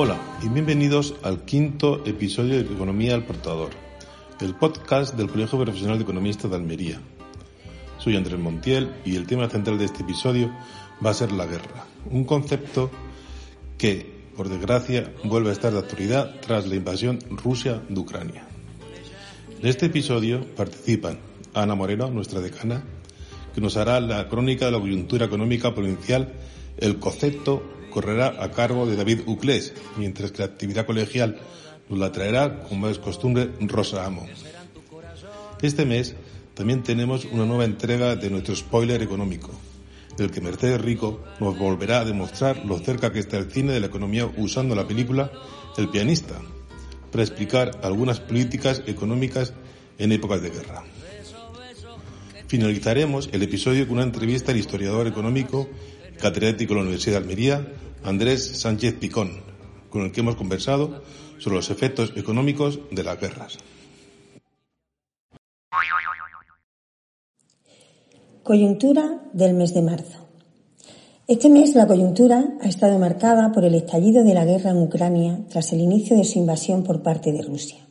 Hola y bienvenidos al quinto episodio de Economía al Portador, el podcast del Colegio Profesional de Economistas de Almería. Soy Andrés Montiel y el tema central de este episodio va a ser la guerra, un concepto que, por desgracia, vuelve a estar de actualidad tras la invasión Rusia de Ucrania. En este episodio participan Ana Moreno, nuestra decana, que nos hará la crónica de la coyuntura económica provincial, el concepto correrá a cargo de David Uclés, mientras que la actividad colegial nos la traerá, como es costumbre, Rosa Amo. Este mes también tenemos una nueva entrega de nuestro spoiler económico, del que Mercedes Rico nos volverá a demostrar lo cerca que está el cine de la economía usando la película El pianista, para explicar algunas políticas económicas en épocas de guerra. Finalizaremos el episodio con una entrevista al historiador económico catedrático de la Universidad de Almería, Andrés Sánchez Picón, con el que hemos conversado sobre los efectos económicos de las guerras. Coyuntura del mes de marzo. Este mes la coyuntura ha estado marcada por el estallido de la guerra en Ucrania tras el inicio de su invasión por parte de Rusia.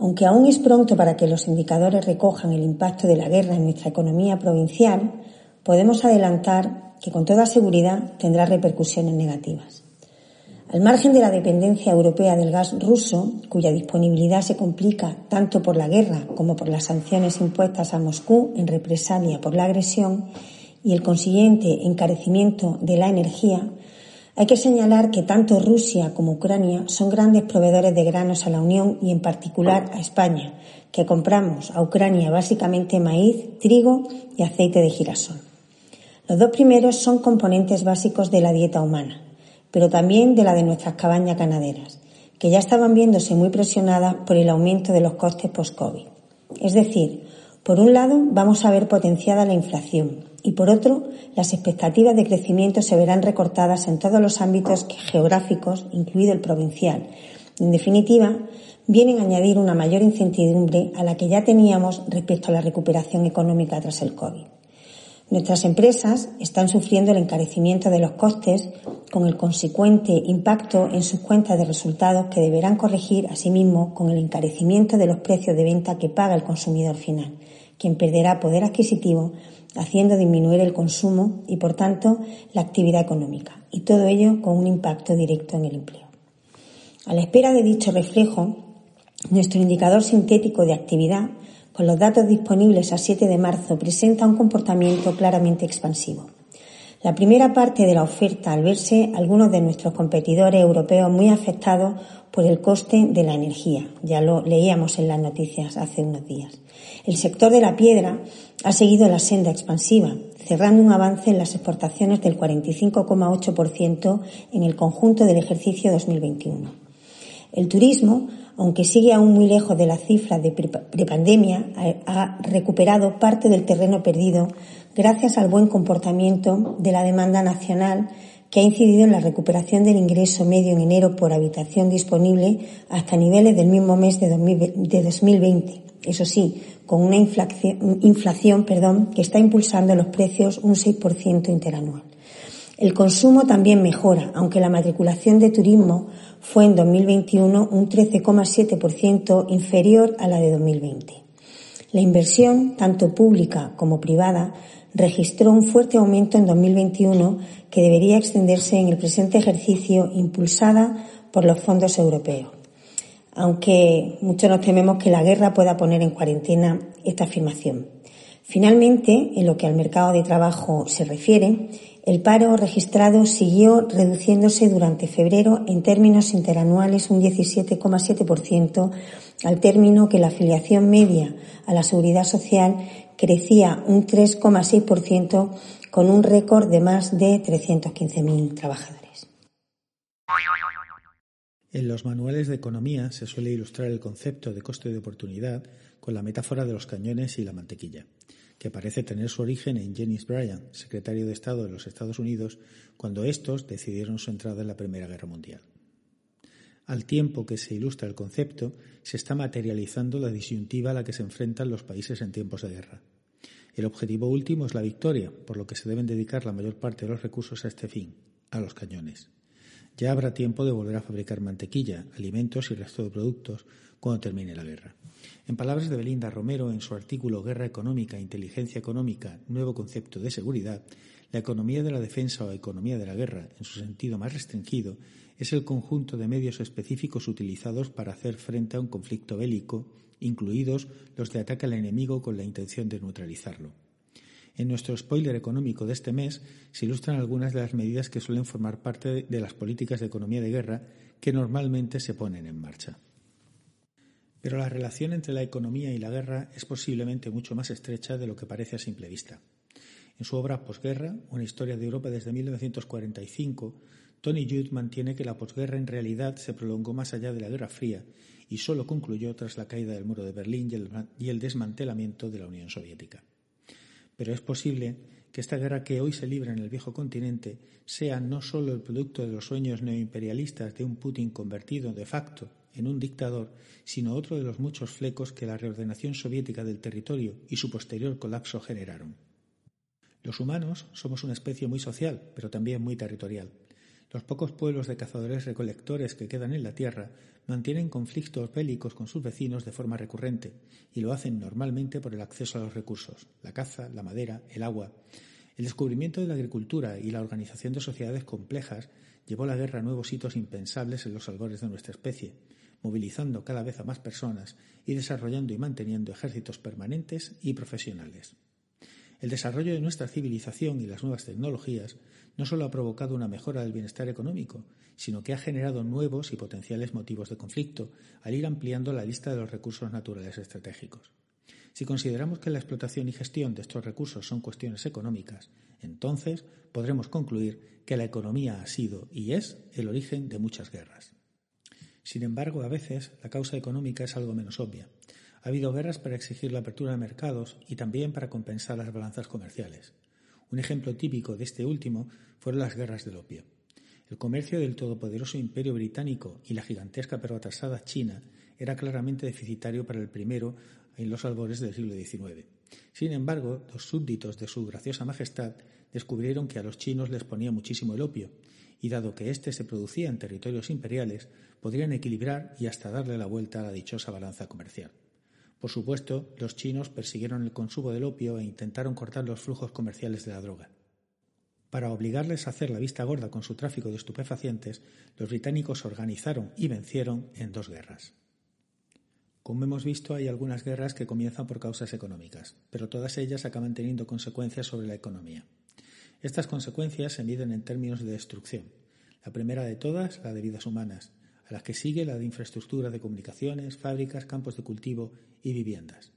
Aunque aún es pronto para que los indicadores recojan el impacto de la guerra en nuestra economía provincial, podemos adelantar que con toda seguridad tendrá repercusiones negativas. Al margen de la dependencia europea del gas ruso, cuya disponibilidad se complica tanto por la guerra como por las sanciones impuestas a Moscú en represalia por la agresión y el consiguiente encarecimiento de la energía, hay que señalar que tanto Rusia como Ucrania son grandes proveedores de granos a la Unión y en particular a España, que compramos a Ucrania básicamente maíz, trigo y aceite de girasol. Los dos primeros son componentes básicos de la dieta humana, pero también de la de nuestras cabañas ganaderas, que ya estaban viéndose muy presionadas por el aumento de los costes post-COVID. Es decir, por un lado vamos a ver potenciada la inflación y por otro las expectativas de crecimiento se verán recortadas en todos los ámbitos geográficos, incluido el provincial. En definitiva, vienen a añadir una mayor incertidumbre a la que ya teníamos respecto a la recuperación económica tras el COVID. Nuestras empresas están sufriendo el encarecimiento de los costes con el consecuente impacto en sus cuentas de resultados que deberán corregir asimismo con el encarecimiento de los precios de venta que paga el consumidor final, quien perderá poder adquisitivo haciendo disminuir el consumo y por tanto la actividad económica y todo ello con un impacto directo en el empleo. A la espera de dicho reflejo, nuestro indicador sintético de actividad con los datos disponibles a 7 de marzo, presenta un comportamiento claramente expansivo. La primera parte de la oferta, al verse algunos de nuestros competidores europeos muy afectados por el coste de la energía, ya lo leíamos en las noticias hace unos días. El sector de la piedra ha seguido la senda expansiva, cerrando un avance en las exportaciones del 45,8% en el conjunto del ejercicio 2021. El turismo aunque sigue aún muy lejos de la cifra de prepandemia, ha recuperado parte del terreno perdido gracias al buen comportamiento de la demanda nacional que ha incidido en la recuperación del ingreso medio en enero por habitación disponible hasta niveles del mismo mes de 2020. Eso sí, con una inflación, inflación perdón, que está impulsando los precios un 6% interanual. El consumo también mejora, aunque la matriculación de turismo fue en 2021 un 13,7% inferior a la de 2020. La inversión, tanto pública como privada, registró un fuerte aumento en 2021 que debería extenderse en el presente ejercicio impulsada por los fondos europeos. Aunque muchos nos tememos que la guerra pueda poner en cuarentena esta afirmación. Finalmente, en lo que al mercado de trabajo se refiere, el paro registrado siguió reduciéndose durante febrero en términos interanuales un 17,7% al término que la afiliación media a la seguridad social crecía un 3,6% con un récord de más de 315.000 trabajadores. En los manuales de economía se suele ilustrar el concepto de coste de oportunidad con la metáfora de los cañones y la mantequilla, que parece tener su origen en James Bryan, secretario de Estado de los Estados Unidos, cuando estos decidieron su entrada en la Primera Guerra Mundial. Al tiempo que se ilustra el concepto, se está materializando la disyuntiva a la que se enfrentan los países en tiempos de guerra. El objetivo último es la victoria, por lo que se deben dedicar la mayor parte de los recursos a este fin, a los cañones. Ya habrá tiempo de volver a fabricar mantequilla, alimentos y resto de productos cuando termine la guerra. En palabras de Belinda Romero en su artículo Guerra económica, inteligencia económica, nuevo concepto de seguridad, la economía de la defensa o economía de la guerra, en su sentido más restringido, es el conjunto de medios específicos utilizados para hacer frente a un conflicto bélico, incluidos los de ataque al enemigo con la intención de neutralizarlo. En nuestro spoiler económico de este mes se ilustran algunas de las medidas que suelen formar parte de las políticas de economía de guerra que normalmente se ponen en marcha. Pero la relación entre la economía y la guerra es posiblemente mucho más estrecha de lo que parece a simple vista. En su obra Posguerra, una historia de Europa desde 1945, Tony Judd mantiene que la posguerra en realidad se prolongó más allá de la Guerra Fría y solo concluyó tras la caída del muro de Berlín y el, desmantelamiento de la Unión Soviética. Pero es posible que esta guerra que hoy se libra en el viejo continente sea no solo el producto de los sueños neoimperialistas de un Putin convertido de facto en un dictador, sino otro de los muchos flecos que la reordenación soviética del territorio y su posterior colapso generaron. Los humanos somos una especie muy social, pero también muy territorial. Los pocos pueblos de cazadores recolectores que quedan en la tierra mantienen conflictos bélicos con sus vecinos de forma recurrente y lo hacen normalmente por el acceso a los recursos, la caza, la madera, el agua. El descubrimiento de la agricultura y la organización de sociedades complejas llevó la guerra a nuevos hitos impensables en los albores de nuestra especie, movilizando cada vez a más personas y desarrollando y manteniendo ejércitos permanentes y profesionales. El desarrollo de nuestra civilización y las nuevas tecnologías no solo ha provocado una mejora del bienestar económico, sino que ha generado nuevos y potenciales motivos de conflicto al ir ampliando la lista de los recursos naturales estratégicos. Si consideramos que la explotación y gestión de estos recursos son cuestiones económicas, entonces podremos concluir que la economía ha sido y es el origen de muchas guerras. Sin embargo, a veces la causa económica es algo menos obvia. Ha habido guerras para exigir la apertura de mercados y también para compensar las balanzas comerciales. Un ejemplo típico de este último fueron las guerras del opio. El comercio del todopoderoso imperio británico y la gigantesca pero atrasada China era claramente deficitario para el primero en los albores del siglo XIX. Sin embargo, los súbditos de su graciosa majestad descubrieron que a los chinos les ponía muchísimo el opio, y dado que éste se producía en territorios imperiales, podrían equilibrar y hasta darle la vuelta a la dichosa balanza comercial. Por supuesto, los chinos persiguieron el consumo del opio e intentaron cortar los flujos comerciales de la droga. Para obligarles a hacer la vista gorda con su tráfico de estupefacientes, los británicos organizaron y vencieron en dos guerras. Como hemos visto, hay algunas guerras que comienzan por causas económicas, pero todas ellas acaban teniendo consecuencias sobre la economía. Estas consecuencias se miden en términos de destrucción. La primera de todas, la de vidas humanas, a las que sigue la de infraestructura de comunicaciones, fábricas, campos de cultivo y viviendas.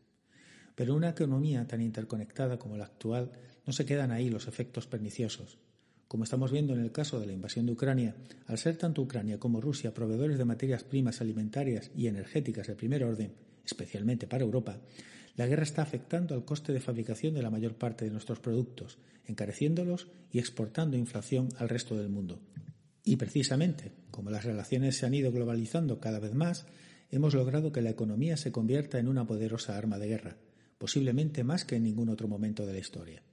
Pero en una economía tan interconectada como la actual no se quedan ahí los efectos perniciosos. Como estamos viendo en el caso de la invasión de Ucrania, al ser tanto Ucrania como Rusia proveedores de materias primas alimentarias y energéticas de primer orden, especialmente para Europa, la guerra está afectando al coste de fabricación de la mayor parte de nuestros productos, encareciéndolos y exportando inflación al resto del mundo. Y precisamente, como las relaciones se han ido globalizando cada vez más, hemos logrado que la economía se convierta en una poderosa arma de guerra, posiblemente más que en ningún otro momento de la historia.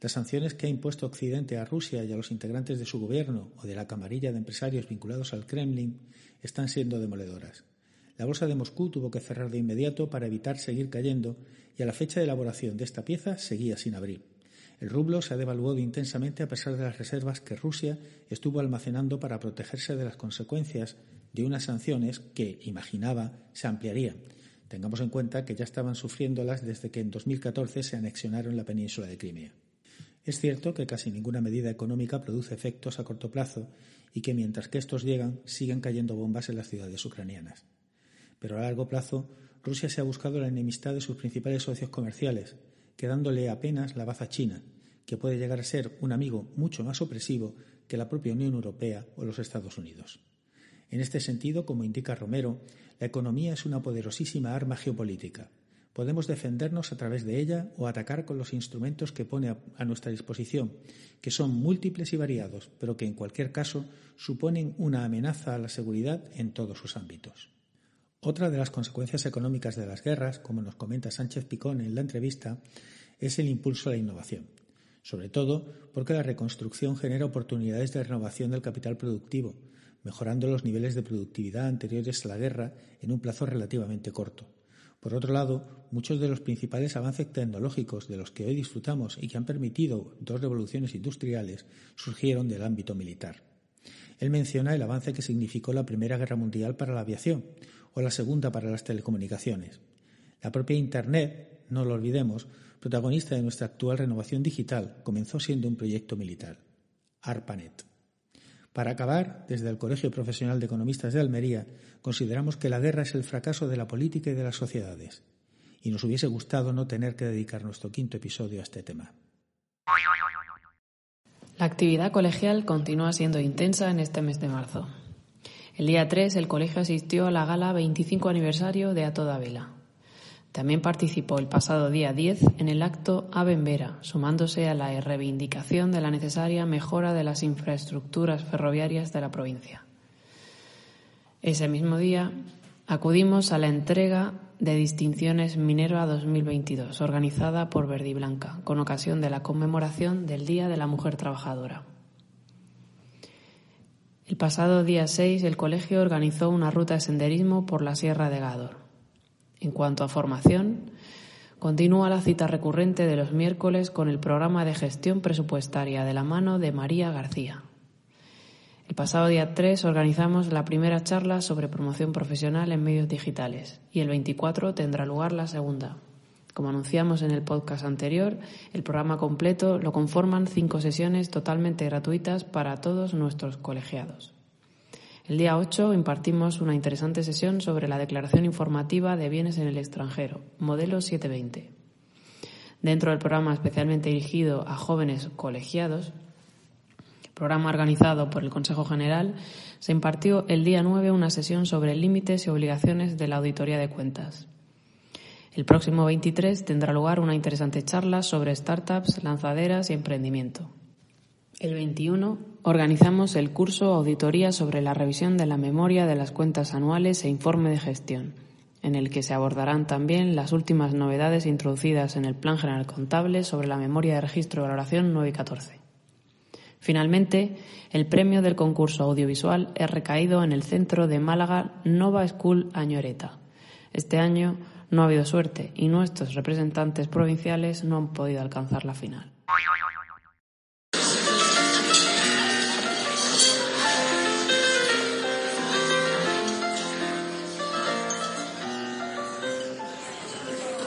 Las sanciones que ha impuesto Occidente a Rusia y a los integrantes de su gobierno o de la camarilla de empresarios vinculados al Kremlin están siendo demoledoras. La bolsa de Moscú tuvo que cerrar de inmediato para evitar seguir cayendo y a la fecha de elaboración de esta pieza seguía sin abrir. El rublo se ha devaluado intensamente a pesar de las reservas que Rusia estuvo almacenando para protegerse de las consecuencias de unas sanciones que, imaginaba, se ampliarían. Tengamos en cuenta que ya estaban sufriéndolas desde que en 2014 se anexionaron la península de Crimea. Es cierto que casi ninguna medida económica produce efectos a corto plazo y que mientras que estos llegan siguen cayendo bombas en las ciudades ucranianas. Pero a largo plazo, Rusia se ha buscado la enemistad de sus principales socios comerciales, quedándole apenas la baza china, que puede llegar a ser un amigo mucho más opresivo que la propia Unión Europea o los Estados Unidos. En este sentido, como indica Romero, la economía es una poderosísima arma geopolítica. Podemos defendernos a través de ella o atacar con los instrumentos que pone a, nuestra disposición, que son múltiples y variados, pero que en cualquier caso suponen una amenaza a la seguridad en todos sus ámbitos. Otra de las consecuencias económicas de las guerras, como nos comenta Sánchez Picón en la entrevista, es el impulso a la innovación, sobre todo porque la reconstrucción genera oportunidades de renovación del capital productivo, mejorando los niveles de productividad anteriores a la guerra en un plazo relativamente corto. Por otro lado, muchos de los principales avances tecnológicos de los que hoy disfrutamos y que han permitido dos revoluciones industriales surgieron del ámbito militar. Él menciona el avance que significó la Primera Guerra Mundial para la aviación o la Segunda para las telecomunicaciones. La propia Internet, no lo olvidemos, protagonista de nuestra actual renovación digital, comenzó siendo un proyecto militar, ARPANET. Para acabar, desde el Colegio Profesional de Economistas de Almería, consideramos que la guerra es el fracaso de la política y de las sociedades, y nos hubiese gustado no tener que dedicar nuestro quinto episodio a este tema. La actividad colegial continúa siendo intensa en este mes de marzo. El día 3 el colegio asistió a la gala 25 aniversario de A Toda Vela. También participó el pasado día 10 en el acto Ave en Vera, sumándose a la reivindicación de la necesaria mejora de las infraestructuras ferroviarias de la provincia. Ese mismo día acudimos a la entrega de distinciones Minerva 2022, organizada por Verdi Blanca, con ocasión de la conmemoración del Día de la Mujer Trabajadora. El pasado día 6 el colegio organizó una ruta de senderismo por la Sierra de Gádor. En cuanto a formación, continúa la cita recurrente de los miércoles con el programa de gestión presupuestaria de la mano de María García. El pasado día 3 organizamos la primera charla sobre promoción profesional en medios digitales y el 24 tendrá lugar la segunda. Como anunciamos en el podcast anterior, el programa completo lo conforman cinco sesiones totalmente gratuitas para todos nuestros colegiados. El día 8 impartimos una interesante sesión sobre la declaración informativa de bienes en el extranjero, modelo 720. Dentro del programa especialmente dirigido a jóvenes colegiados, programa organizado por el Consejo General, se impartió el día 9 una sesión sobre límites y obligaciones de la auditoría de cuentas. El próximo 23 tendrá lugar una interesante charla sobre startups, lanzaderas y emprendimiento. El 21 organizamos el curso Auditoría sobre la revisión de la memoria de las cuentas anuales e informe de gestión, en el que se abordarán también las últimas novedades introducidas en el Plan General Contable sobre la memoria de registro de valoración 9 y 14. Finalmente, el premio del concurso audiovisual es recaído en el centro de Málaga Nova School Añoreta. Este año no ha habido suerte y nuestros representantes provinciales no han podido alcanzar la final.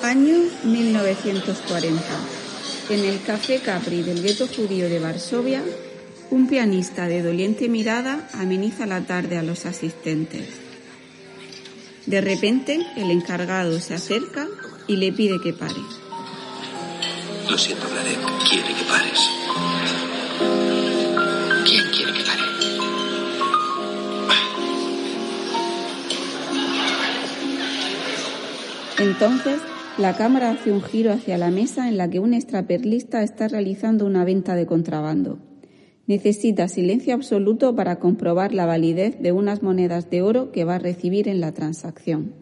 Año 1940. En el Café Capri del gueto judío de Varsovia, un pianista de doliente mirada ameniza la tarde a los asistentes. De repente, el encargado se acerca y le pide que pare. Lo siento, Vladek, quiere que pares. ¿Quién quiere que pare? Entonces, la cámara hace un giro hacia la mesa en la que un extraperlista está realizando una venta de contrabando. Necesita silencio absoluto para comprobar la validez de unas monedas de oro que va a recibir en la transacción.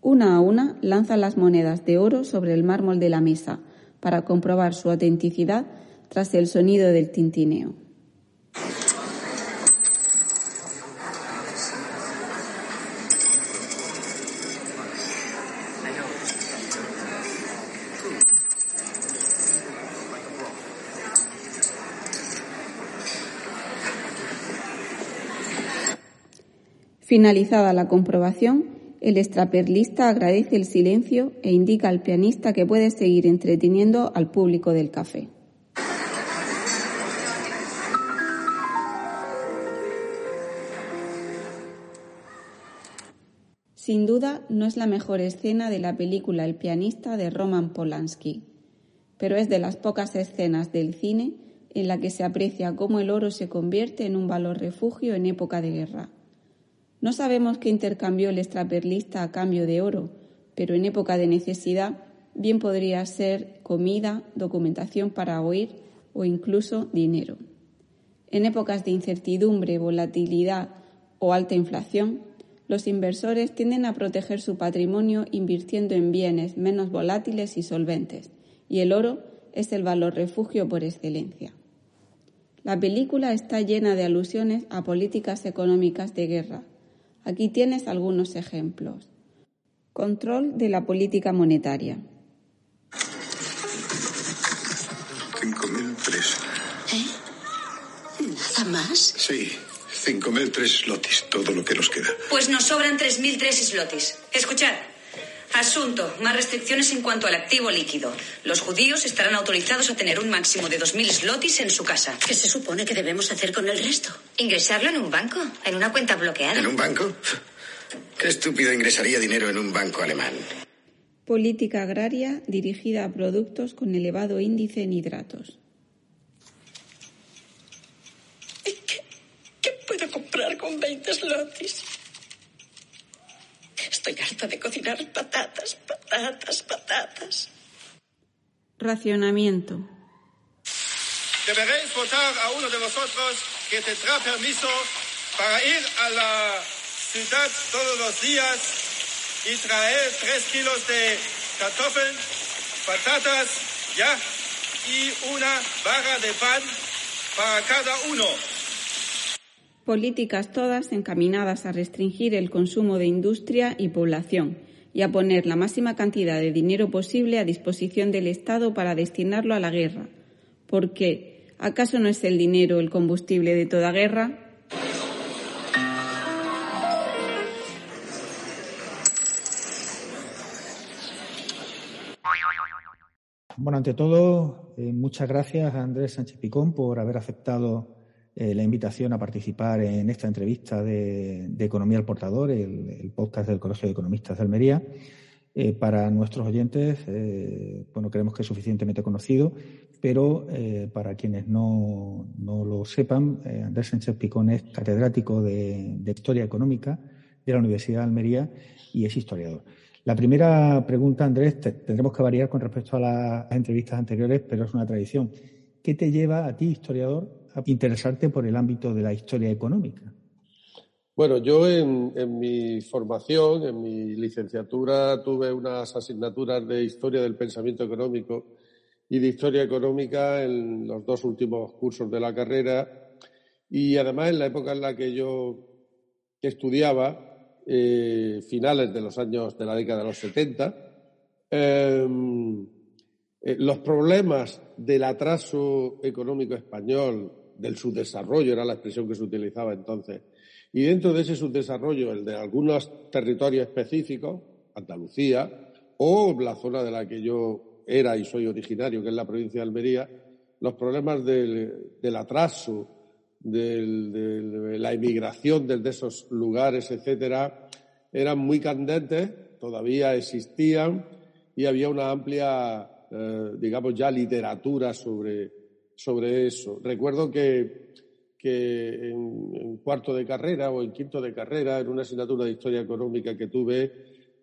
Una a una lanza las monedas de oro sobre el mármol de la mesa para comprobar su autenticidad tras el sonido del tintineo. Finalizada la comprobación, el extraperlista agradece el silencio e indica al pianista que puede seguir entreteniendo al público del café. Sin duda no es la mejor escena de la película El pianista de Roman Polanski, pero es de las pocas escenas del cine en la que se aprecia cómo el oro se convierte en un valor refugio en época de guerra. No sabemos qué intercambió el extraperlista a cambio de oro, pero en época de necesidad bien podría ser comida, documentación para oír o incluso dinero. En épocas de incertidumbre, volatilidad o alta inflación, los inversores tienden a proteger su patrimonio invirtiendo en bienes menos volátiles y solventes, y el oro es el valor refugio por excelencia. La película está llena de alusiones a políticas económicas de guerra. Aquí tienes algunos ejemplos. Control de la política monetaria. 5.003. ¿Eh? ¿Nada más? Sí, 5.003 slotis, todo lo que nos queda. Pues nos sobran 3.003 slotis. Escuchad. Asunto. Más restricciones en cuanto al activo líquido. Los judíos estarán autorizados a tener un máximo de 2.000 slotis en su casa. ¿Qué se supone que debemos hacer con el resto? Ingresarlo en un banco, en una cuenta bloqueada. ¿En un banco? ¿Qué estúpido ingresaría dinero en un banco alemán? Política agraria dirigida a productos con elevado índice en hidratos. ¿Qué, qué puedo comprar con 20 slotis? Estoy harta de cocinar patatas, patatas, patatas. Racionamiento. Deberéis votar a uno de vosotros que tendrá permiso para ir a la ciudad todos los días y traer tres kilos de kartoffeln, patatas, ya, y una barra de pan para cada uno políticas todas encaminadas a restringir el consumo de industria y población y a poner la máxima cantidad de dinero posible a disposición del Estado para destinarlo a la guerra. Porque, ¿acaso no es el dinero el combustible de toda guerra? Bueno, ante todo, eh, muchas gracias a Andrés Sánchez Picón por haber aceptado eh, la invitación a participar en esta entrevista de, Economía al Portador, el, podcast del Colegio de Economistas de Almería. Eh, para nuestros oyentes, eh, bueno, creemos que es suficientemente conocido, pero para quienes no, lo sepan, Andrés Sánchez Picón es catedrático de, Historia Económica de la Universidad de Almería y es historiador. La primera pregunta, Andrés, tendremos que variar con respecto a las entrevistas anteriores, pero es una tradición. ¿Qué te lleva a ti, historiador, interesarte por el ámbito de la historia económica? Bueno, yo en, mi formación, en mi licenciatura, tuve unas asignaturas de historia del pensamiento económico y de historia económica en los dos últimos cursos de la carrera. Y además en la época en la que yo estudiaba, eh, finales de los años de la década de los 70, em, eh, los problemas del atraso económico español del subdesarrollo, era la expresión que se utilizaba entonces. Y dentro de ese subdesarrollo, el de algunos territorios específicos, Andalucía, o la zona de la que yo era y soy originario, que es la provincia de Almería, los problemas del, atraso, de la emigración desde esos lugares, etcétera, eran muy candentes, todavía existían y había una amplia, eh, digamos, ya literatura sobre, sobre eso. Recuerdo que, en, cuarto de carrera o en quinto de carrera, en una asignatura de historia económica que tuve, eh,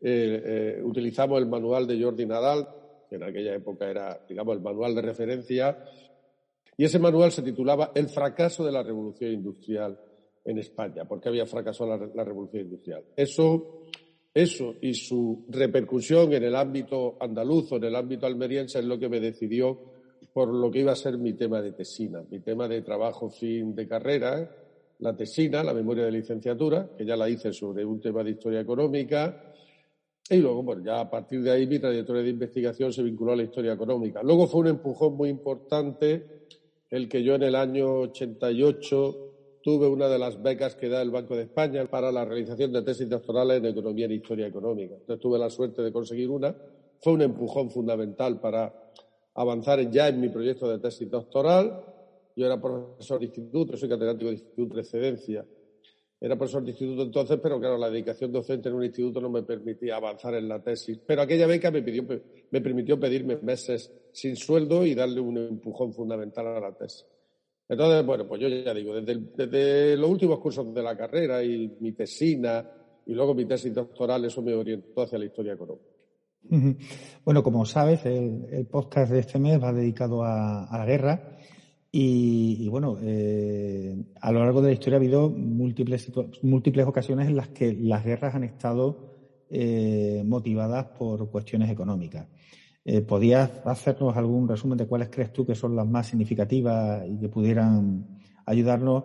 eh, utilizamos el manual de Jordi Nadal, que en aquella época era, digamos, el manual de referencia, y ese manual se titulaba El fracaso de la revolución industrial en España, porque había fracasado la, la revolución industrial. Eso, eso y su repercusión en el ámbito andaluz o en el ámbito almeriense es lo que me decidió por lo que iba a ser mi tema de tesina, mi tema de trabajo fin de carrera, la tesina, la memoria de licenciatura, que ya la hice sobre un tema de historia económica, y luego, bueno, ya a partir de ahí mi trayectoria de investigación se vinculó a la historia económica. Luego fue un empujón muy importante el que yo en el año 88 tuve una de las becas que da el Banco de España para la realización de tesis doctorales en economía y historia económica. Entonces tuve la suerte de conseguir una. Fue un empujón fundamental para avanzar ya en mi proyecto de tesis doctoral. Yo era profesor de instituto, soy catedrático de instituto de excedencia Era profesor de instituto entonces, pero claro, la dedicación docente en un instituto no me permitía avanzar en la tesis. Pero aquella beca me, pidió, me permitió pedirme meses sin sueldo y darle un empujón fundamental a la tesis. Entonces, bueno, pues yo ya digo, desde, desde los últimos cursos de la carrera y mi tesina y luego mi tesis doctoral, eso me orientó hacia la historia económica. Bueno, como sabes, el, podcast de este mes va dedicado a, la guerra y, bueno, eh, a lo largo de la historia ha habido múltiples, múltiples ocasiones en las que las guerras han estado eh, motivadas por cuestiones económicas. Eh, ¿Podías hacernos algún resumen de cuáles crees tú que son las más significativas y que pudieran ayudarnos,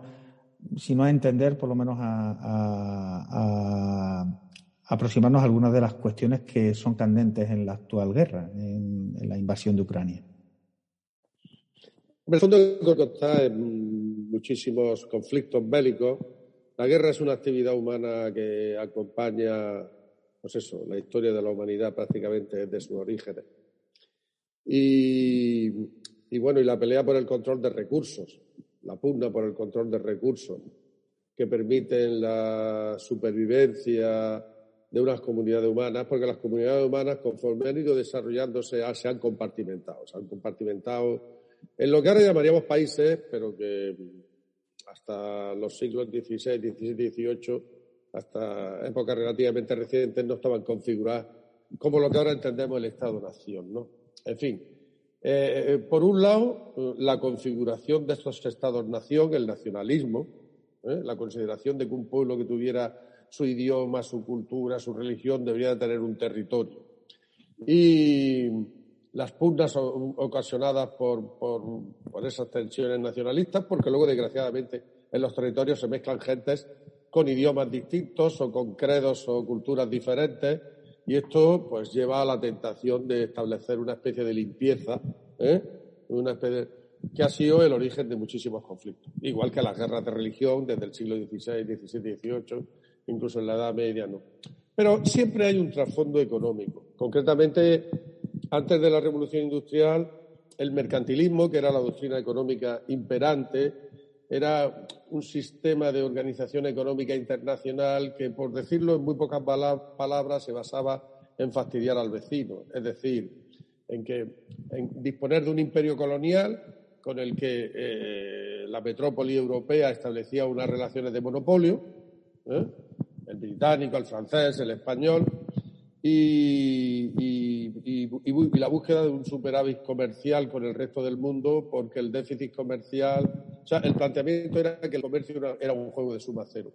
si no a entender, por lo menos a, aproximarnos a algunas de las cuestiones que son candentes en la actual guerra, en, la invasión de Ucrania? En el fondo, está en muchísimos conflictos bélicos. La guerra es una actividad humana que acompaña, pues eso, la historia de la humanidad prácticamente desde sus orígenes. Y, bueno, y la pelea por el control de recursos, la pugna por el control de recursos que permiten la supervivencia de unas comunidades humanas, porque las comunidades humanas, conforme han ido desarrollándose, se han compartimentado, se han compartimentado en lo que ahora llamaríamos países, pero que hasta los siglos XVI, XVII, XVIII, hasta épocas relativamente recientes, no estaban configuradas como lo que ahora entendemos el Estado-Nación, ¿no? En fin, eh, eh, por un lado, la configuración de estos estados-nación, el nacionalismo, ¿eh? la consideración de que un pueblo que tuviera su idioma, su cultura, su religión, debería tener un territorio. Y las pugnas ocasionadas por, por, esas tensiones nacionalistas, porque luego, desgraciadamente, en los territorios se mezclan gentes con idiomas distintos o con credos o culturas diferentes y esto pues lleva a la tentación de establecer una especie de limpieza, ¿eh? que ha sido el origen de muchísimos conflictos. Igual que las guerras de religión desde el siglo XVI, XVII, XVIII, incluso en la Edad Media, no. Pero siempre hay un trasfondo económico. Concretamente, antes de la Revolución Industrial, el mercantilismo, que era la doctrina económica imperante, era un sistema de organización económica internacional que, por decirlo en muy pocas palabras, se basaba en fastidiar al vecino, es decir, en que en disponer de un imperio colonial con el que eh, la metrópoli europea establecía unas relaciones de monopolio, ¿eh? El británico, el francés, el español, y, la búsqueda de un superávit comercial con el resto del mundo, porque el déficit comercial, o sea, el planteamiento era que el comercio era, un juego de suma cero.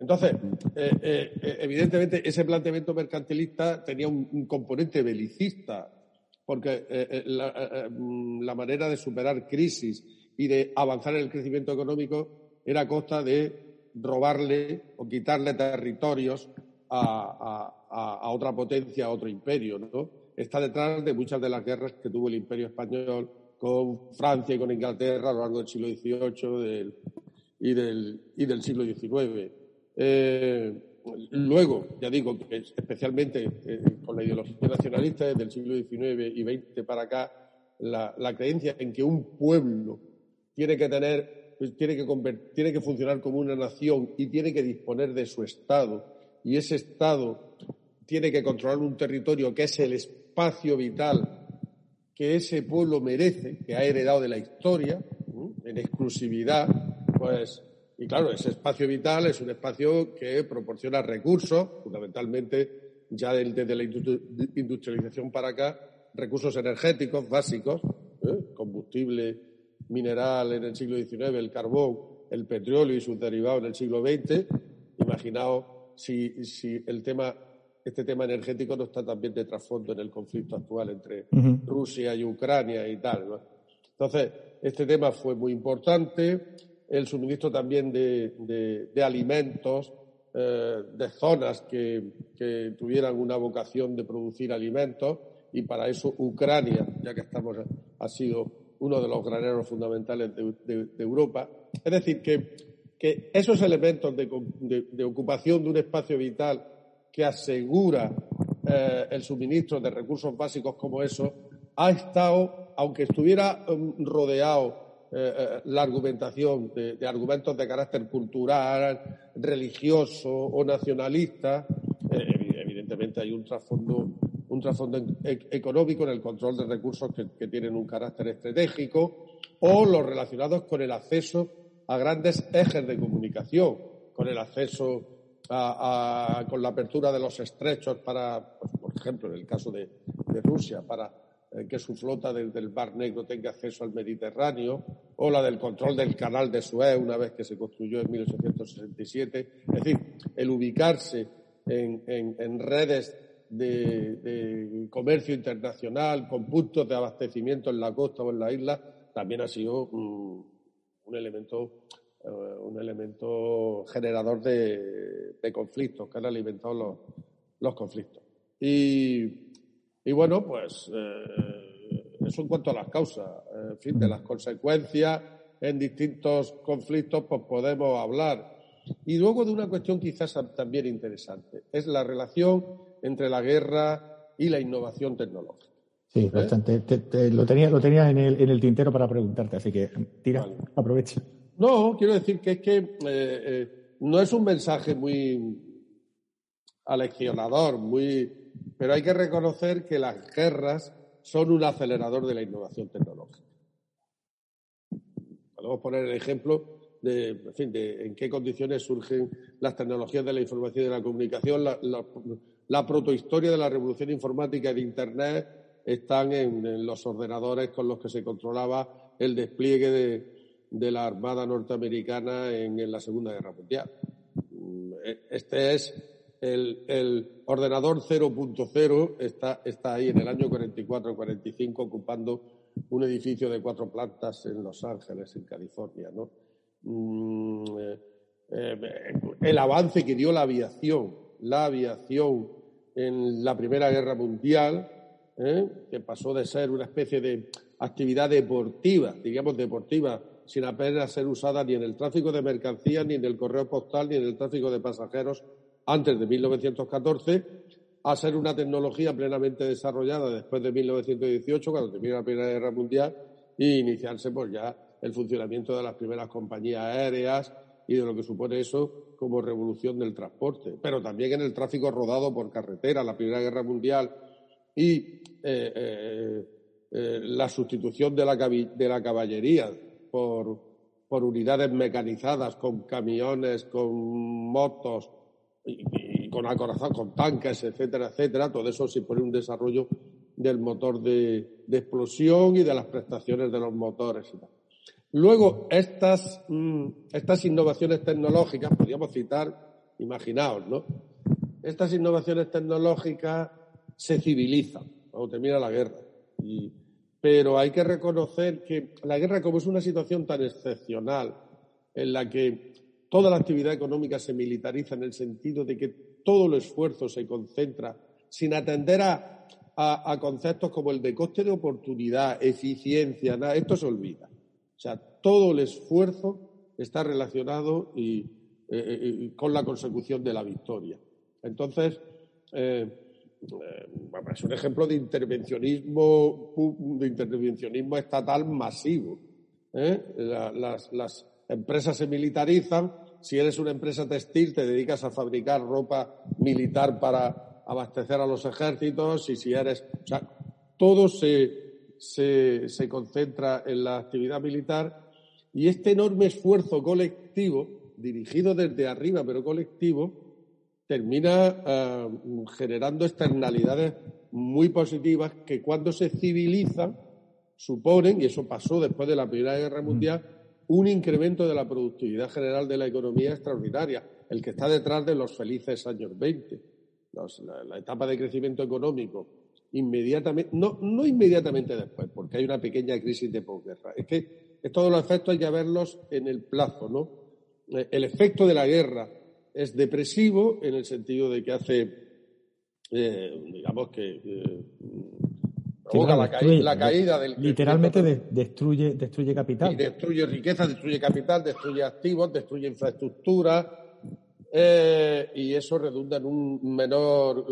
Entonces, eh, eh, eh, evidentemente, ese planteamiento mercantilista tenía un, componente belicista, porque la, la, manera de superar crisis y de avanzar en el crecimiento económico era a costa de robarle o quitarle territorios a, a, otra potencia, a otro imperio, ¿no? Está detrás de muchas de las guerras que tuvo el imperio español con Francia y con Inglaterra a lo largo del siglo XVIII y, del, y del siglo XIX. Eh, luego, ya digo, que especialmente eh, con la ideología nacionalista desde el siglo XIX y XX para acá, la, la creencia en que un pueblo tiene que tener, pues, tiene que, funcionar como una nación y tiene que disponer de su Estado y ese Estado tiene que controlar un territorio que es el espacio vital que ese pueblo merece, que ha heredado de la historia, en exclusividad, pues, y claro, ese espacio vital es un espacio que proporciona recursos, fundamentalmente ya desde la industrialización para acá, recursos energéticos básicos, ¿eh? combustible mineral en el siglo XIX, el carbón, el petróleo y sus derivados en el siglo XX. Imaginaos si, si el tema, este tema energético no está también de trasfondo en el conflicto actual entre Rusia y Ucrania y tal. Entonces, este tema fue muy importante. El suministro también de, de, alimentos, eh, de zonas que, que, tuvieran una vocación de producir alimentos, y para eso Ucrania, ya que estamos, ha sido uno de los graneros fundamentales de, Europa. Es decir, que esos elementos de, ocupación de un espacio vital que asegura eh, el suministro de recursos básicos como eso, ha estado, aunque estuviera um, rodeado eh, la argumentación de, argumentos de carácter cultural, religioso o nacionalista, evidentemente hay un trasfondo un trasfondo económico en el control de recursos que, tienen un carácter estratégico o los relacionados con el acceso a grandes ejes de comunicación, con el acceso a, con la apertura de los estrechos para, pues, por ejemplo, en el caso de, Rusia, para eh, que su flota desde el Mar Negro tenga acceso al Mediterráneo, o la del control del canal de Suez una vez que se construyó en 1867. Es decir, el ubicarse en, en redes de, comercio internacional con puntos de abastecimiento en la costa o en la isla también ha sido mm, un elemento eh, un elemento generador de, conflictos que han alimentado los, conflictos. Y, bueno pues eh, eso en cuanto a las causas en fin de las consecuencias en distintos conflictos pues podemos hablar. Y luego de una cuestión quizás también interesante es la relación entre la guerra y la innovación tecnológica. Sí, ¿Eh? bastante. lo tenía, lo tenía en, el, en el tintero para preguntarte, así que tira, aprovecha. No, quiero decir que es que eh, eh, no es un mensaje muy aleccionador, muy, pero hay que reconocer que las guerras son un acelerador de la innovación tecnológica. Podemos poner el ejemplo de, en, fin, de en qué condiciones surgen las tecnologías de la información y de la comunicación, la protohistoria de la revolución informática y de Internet están en, los ordenadores con los que se controlaba el despliegue de, la Armada norteamericana en, la Segunda Guerra Mundial. Mm, e, este es el, ordenador 0.0, está, está ahí en el año 44-45 ocupando un edificio de cuatro plantas en Los Ángeles, en California. Mm, eh, eh, el avance que dio la aviación la aviación en la Primera Guerra Mundial, ¿eh? que pasó de ser una especie de actividad deportiva, digamos deportiva, sin apenas ser usada ni en el tráfico de mercancías, ni en el correo postal, ni en el tráfico de pasajeros antes de 1914, a ser una tecnología plenamente desarrollada después de 1918, cuando termina la Primera Guerra Mundial, y iniciarse pues ya el funcionamiento de las primeras compañías aéreas y de lo que supone eso como revolución del transporte, pero también en el tráfico rodado por carretera, la Primera Guerra Mundial y eh, eh, eh, la sustitución de la, de la caballería por, unidades mecanizadas con camiones, con motos y, con acorazados, con tanques, etcétera, etcétera. Todo eso supone un desarrollo del motor de, de explosión y de las prestaciones de los motores y tal. Luego, estas, mm, estas innovaciones tecnológicas, podríamos citar, imaginaos, ¿no? Estas innovaciones tecnológicas se civilizan cuando termina la guerra. pero hay que reconocer que la guerra, como es una situación tan excepcional, en la que toda la actividad económica se militariza en el sentido de que todo el esfuerzo se concentra sin atender a, a conceptos como el de coste de oportunidad, eficiencia, nada, esto se olvida. O sea, todo el esfuerzo está relacionado y, eh, eh, con la consecución de la victoria. Entonces, eh, es un ejemplo de intervencionismo, de intervencionismo estatal masivo. las, las empresas se militarizan. Si eres una empresa textil, te dedicas a fabricar ropa militar para abastecer a los ejércitos. Y si eres. O sea, todo se, se, se concentra en la actividad militar y este enorme esfuerzo colectivo, dirigido desde arriba pero colectivo, termina eh, generando externalidades muy positivas que cuando se civilizan suponen, y eso pasó después de la Primera Guerra Mundial, un incremento de la productividad general de la economía extraordinaria, el que está detrás de los felices años 20. la, etapa de crecimiento económico inmediatamente, no, no inmediatamente después, porque hay una pequeña crisis de posguerra. Es que todos los efectos hay que verlos en el plazo, ¿no? Eh, el efecto de la guerra es depresivo en el sentido de que hace, eh, digamos que eh, provoca la, caída del literalmente destruye destruye capital, y destruye riqueza, destruye capital, destruye activos, destruye infraestructura y eso redunda en un menor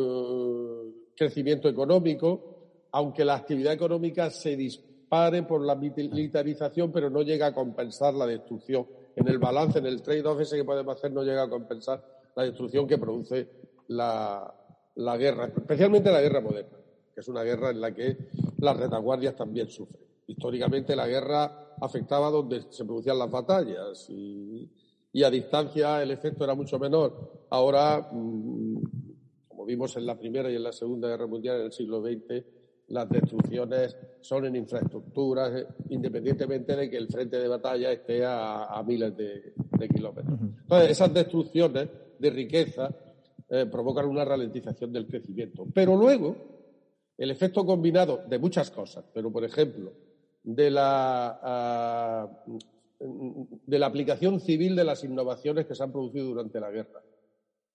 crecimiento económico, aunque la actividad económica se dispara pare por la militarización, pero no llega a compensar la destrucción. En el balance, en el trade-off ese que podemos hacer, no llega a compensar la destrucción que produce la, la guerra, especialmente la guerra moderna, que es una guerra en la que las retaguardias también sufren. Históricamente la guerra afectaba donde se producían las batallas y, a distancia el efecto era mucho menor. Ahora, mm, como vimos en la Primera y en la Segunda Guerra Mundial en el siglo XX, las destrucciones son en infraestructuras, eh, independientemente de que el frente de batalla esté a, miles de, kilómetros. Entonces, esas destrucciones de riqueza eh, provocan una ralentización del crecimiento. Pero luego, el efecto combinado de muchas cosas, pero por ejemplo, de la, ah, de la aplicación civil de las innovaciones que se han producido durante la guerra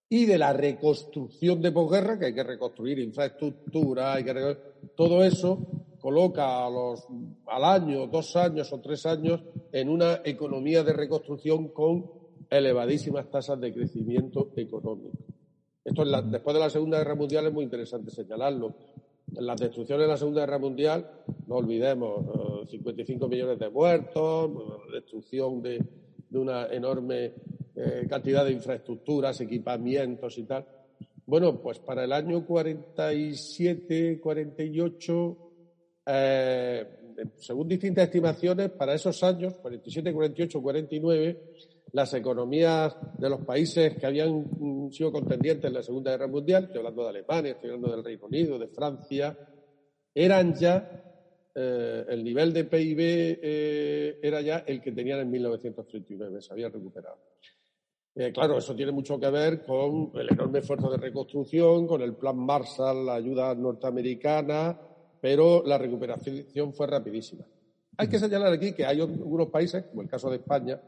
y de la reconstrucción de posguerra, que hay que reconstruir infraestructura, hay que todo eso coloca a los, al año, dos años o tres años en una economía de reconstrucción con elevadísimas tasas de crecimiento económico. Esto después de la Segunda Guerra Mundial es muy interesante señalarlo. Las destrucciones de la Segunda Guerra Mundial, no olvidemos, 55 eh, millones de muertos, destrucción de, una enorme eh, cantidad de infraestructuras, equipamientos y tal. Bueno, pues para el año 47, 48, eh, según distintas estimaciones, para esos años, 47, 48, 49, las economías de los países que habían sido contendientes en la Segunda Guerra Mundial, estoy hablando de Alemania, estoy hablando del Reino Unido, de Francia, eran ya, eh, el nivel de PIB eh, era ya el que tenían en 1939, se había recuperado. Eh, claro, eso tiene mucho que ver con el enorme esfuerzo de reconstrucción, con el plan Marshall, la ayuda norteamericana, pero la recuperación fue rapidísima. Hay que señalar aquí que hay algunos países, como el caso de España,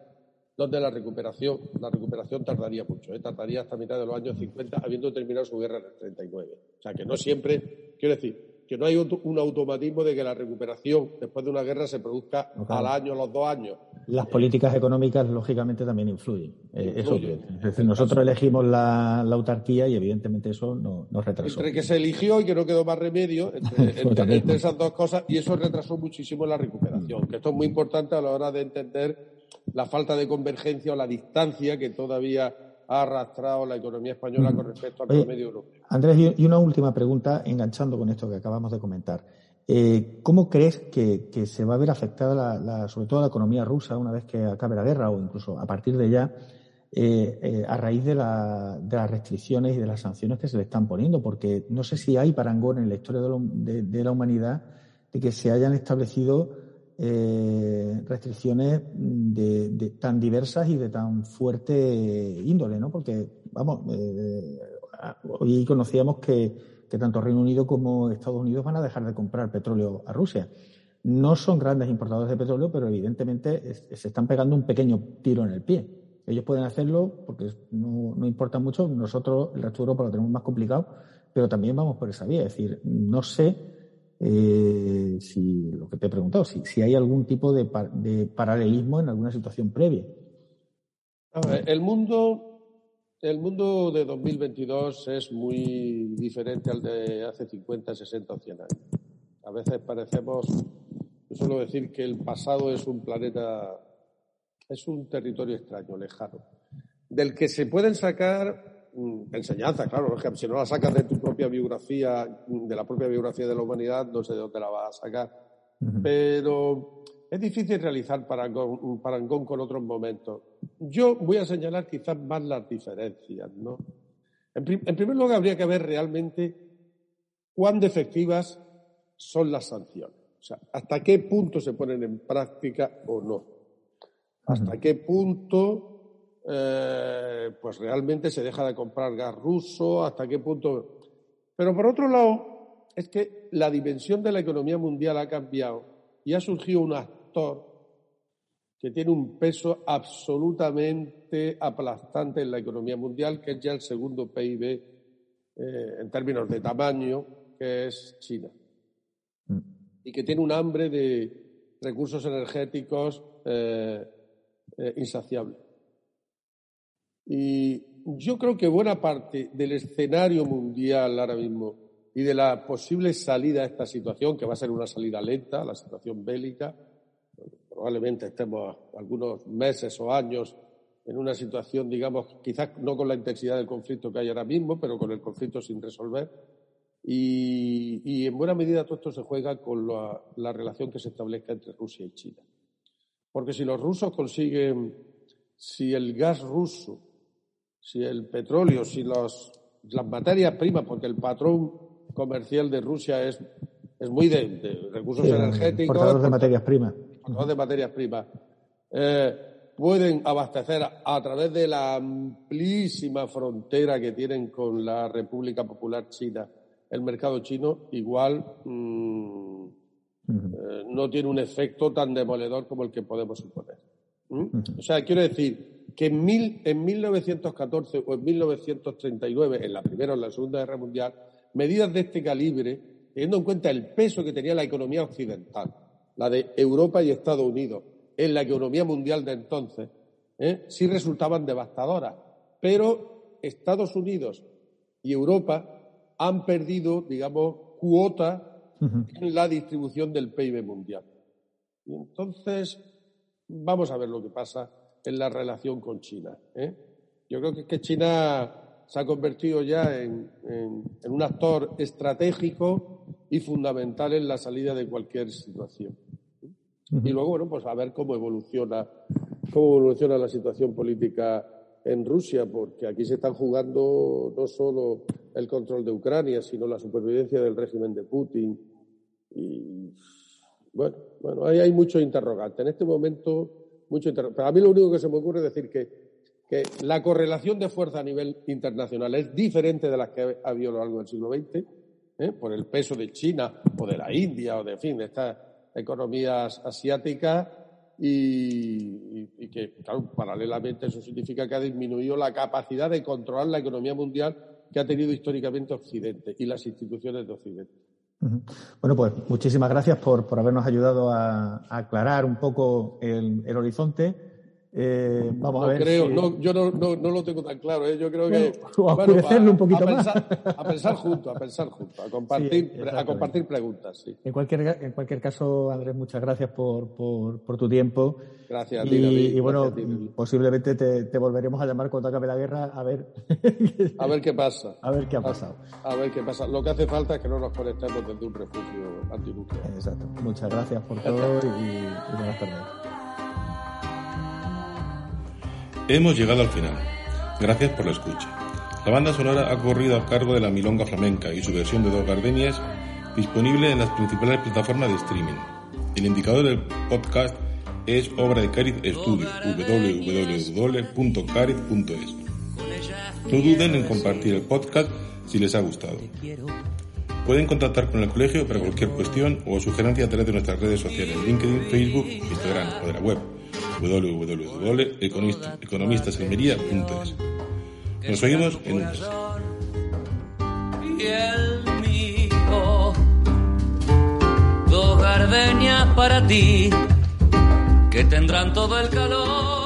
donde la recuperación, la recuperación tardaría mucho, ¿eh? tardaría hasta mitad de los años 50, habiendo terminado su guerra en el 39. O sea, que no siempre, quiero decir, que no hay un automatismo de que la recuperación después de una guerra se produzca al año, los dos años. Las políticas económicas, lógicamente, también influyen. Eh, eso es decir, nosotros elegimos la, autarquía y, evidentemente, eso nos retrasó. Entre que se eligió y que no quedó más remedio, entre, entre esas dos cosas, y eso retrasó muchísimo la recuperación. Que esto es muy importante a la hora de entender la falta de convergencia o la distancia que todavía ha arrastrado la economía española con respecto al promedio europeo. Andrés, y una última pregunta, enganchando con esto que acabamos de comentar. Eh, ¿Cómo crees que, se va a ver afectada, sobre todo la economía rusa, una vez que acabe la guerra o incluso a partir de ya, eh, eh, a raíz de, las restricciones y de las sanciones que se le están poniendo? Porque no sé si hay parangón en la historia de la humanidad de que se hayan establecido eh, restricciones de, tan diversas y de tan fuerte índole, ¿no? Porque, vamos, eh, hoy conocíamos que, tanto Reino Unido como Estados Unidos van a dejar de comprar petróleo a Rusia. No son grandes importadores de petróleo, pero evidentemente se están pegando un pequeño tiro en el pie. Ellos pueden hacerlo porque no, no importa mucho. Nosotros, el resto de Europa, lo tenemos más complicado, pero también vamos por esa vía. Es decir, no sé eh, si lo que te he preguntado, si, si hay algún tipo de, paralelismo en alguna situación previa. el mundo, el mundo de 2022 es muy diferente al de hace 50, 60 o 100 años. A veces parecemos, yo suelo decir que el pasado es un planeta, es un territorio extraño, lejano, del que se pueden sacar enseñanza, claro, si no la sacas de tu propia biografía, de la propia biografía de la humanidad, no sé de dónde la vas a sacar. Pero es difícil realizar parangón, parangón con otros momentos. Yo voy a señalar quizás más las diferencias, ¿no? En, en primer lugar, habría que ver realmente cuán efectivas son las sanciones. O sea, hasta qué punto se ponen en práctica o no. Hasta qué punto eh, pues realmente se deja de comprar gas ruso, hasta qué punto. Pero por otro lado, es que la dimensión de la economía mundial ha cambiado y ha surgido un actor que tiene un peso absolutamente aplastante en la economía mundial, que es ya el segundo PIB eh, en términos de tamaño, que es China. Mm. Y que tiene un hambre de recursos energéticos eh, insaciable. Y yo creo que buena parte del escenario mundial ahora mismo y de la posible salida a esta situación, que va a ser una salida lenta, la situación bélica. Probablemente estemos algunos meses o años en una situación, digamos, quizás no con la intensidad del conflicto que hay ahora mismo, pero con el conflicto sin resolver. Y, en buena medida todo esto se juega con la, la relación que se establezca entre Rusia y China. Porque si los rusos consiguen, si el gas ruso, si el petróleo, si los, las materias primas, porque el patrón comercial de Rusia es, es muy de, recursos energéticos. de materias primas. de materias primas. Eh, pueden abastecer a, través de la amplísima frontera que tienen con la República Popular China el mercado chino, igual mm, eh, no tiene un efecto tan demoledor como el que podemos suponer. O sea, quiero decir que en, mil, en 1914 o en 1939, en la Primera o en la Segunda Guerra Mundial, medidas de este calibre, teniendo en cuenta el peso que tenía la economía occidental, la de Europa y Estados Unidos, en la economía mundial de entonces, ¿eh? sí resultaban devastadoras. Pero Estados Unidos y Europa han perdido, digamos, cuota en la distribución del PIB mundial. Y entonces, vamos a ver lo que pasa en la relación con China. ¿eh? Yo creo que, que China se ha convertido ya en, un actor estratégico y fundamental en la salida de cualquier situación. Y luego, bueno, pues a ver cómo evoluciona, cómo evoluciona la situación política en Rusia, porque aquí se están jugando no solo el control de Ucrania, sino la supervivencia del régimen de Putin. Y bueno, bueno, ahí hay mucho interrogante. En este momento, mucho interrogante. Pero a mí lo único que se me ocurre es decir que que la correlación de fuerza a nivel internacional es diferente de las que ha habido a lo largo del siglo XX, ¿eh? por el peso de China o de la India o de, fin, de estas economías asiáticas y, que, claro, paralelamente eso significa que ha disminuido la capacidad de controlar la economía mundial que ha tenido históricamente Occidente y las instituciones de Occidente. Bueno, pues muchísimas gracias por, habernos ayudado a, aclarar un poco el horizonte. Eh, vamos a ver. Creo, no, yo no, no, lo tengo tan claro. ¿eh? Yo creo que. un poquito a más. Pensar, a pensar juntos, a pensar juntos, a compartir, a compartir preguntas. Sí. En, cualquier, en cualquier caso, Andrés, muchas gracias por, por, por tu tiempo. Gracias a ti, Y, bueno, posiblemente te, te, volveremos a llamar cuando acabe la guerra a ver. a ver qué pasa. A ver qué ha pasado. A, ver qué pasa. Lo que hace falta es que no nos conectemos desde un refugio antinuclear. Exacto. Muchas gracias por todo y buenas tardes. Hemos llegado al final. Gracias por la escucha. La banda sonora ha corrido a cargo de la Milonga Flamenca y su versión de Dos Gardenias disponible en las principales plataformas de streaming. El indicador del podcast es obra de Cariz Studio, www.cariz.es. No duden en compartir el podcast si les ha gustado. Pueden contactar con el colegio para cualquier cuestión o sugerencia a través de nuestras redes sociales, LinkedIn, Facebook, Instagram o de la web www.economistasalmería.es. Nos oímos en un mes. Y el mío, dos gardenias para ti, que tendrán todo el calor.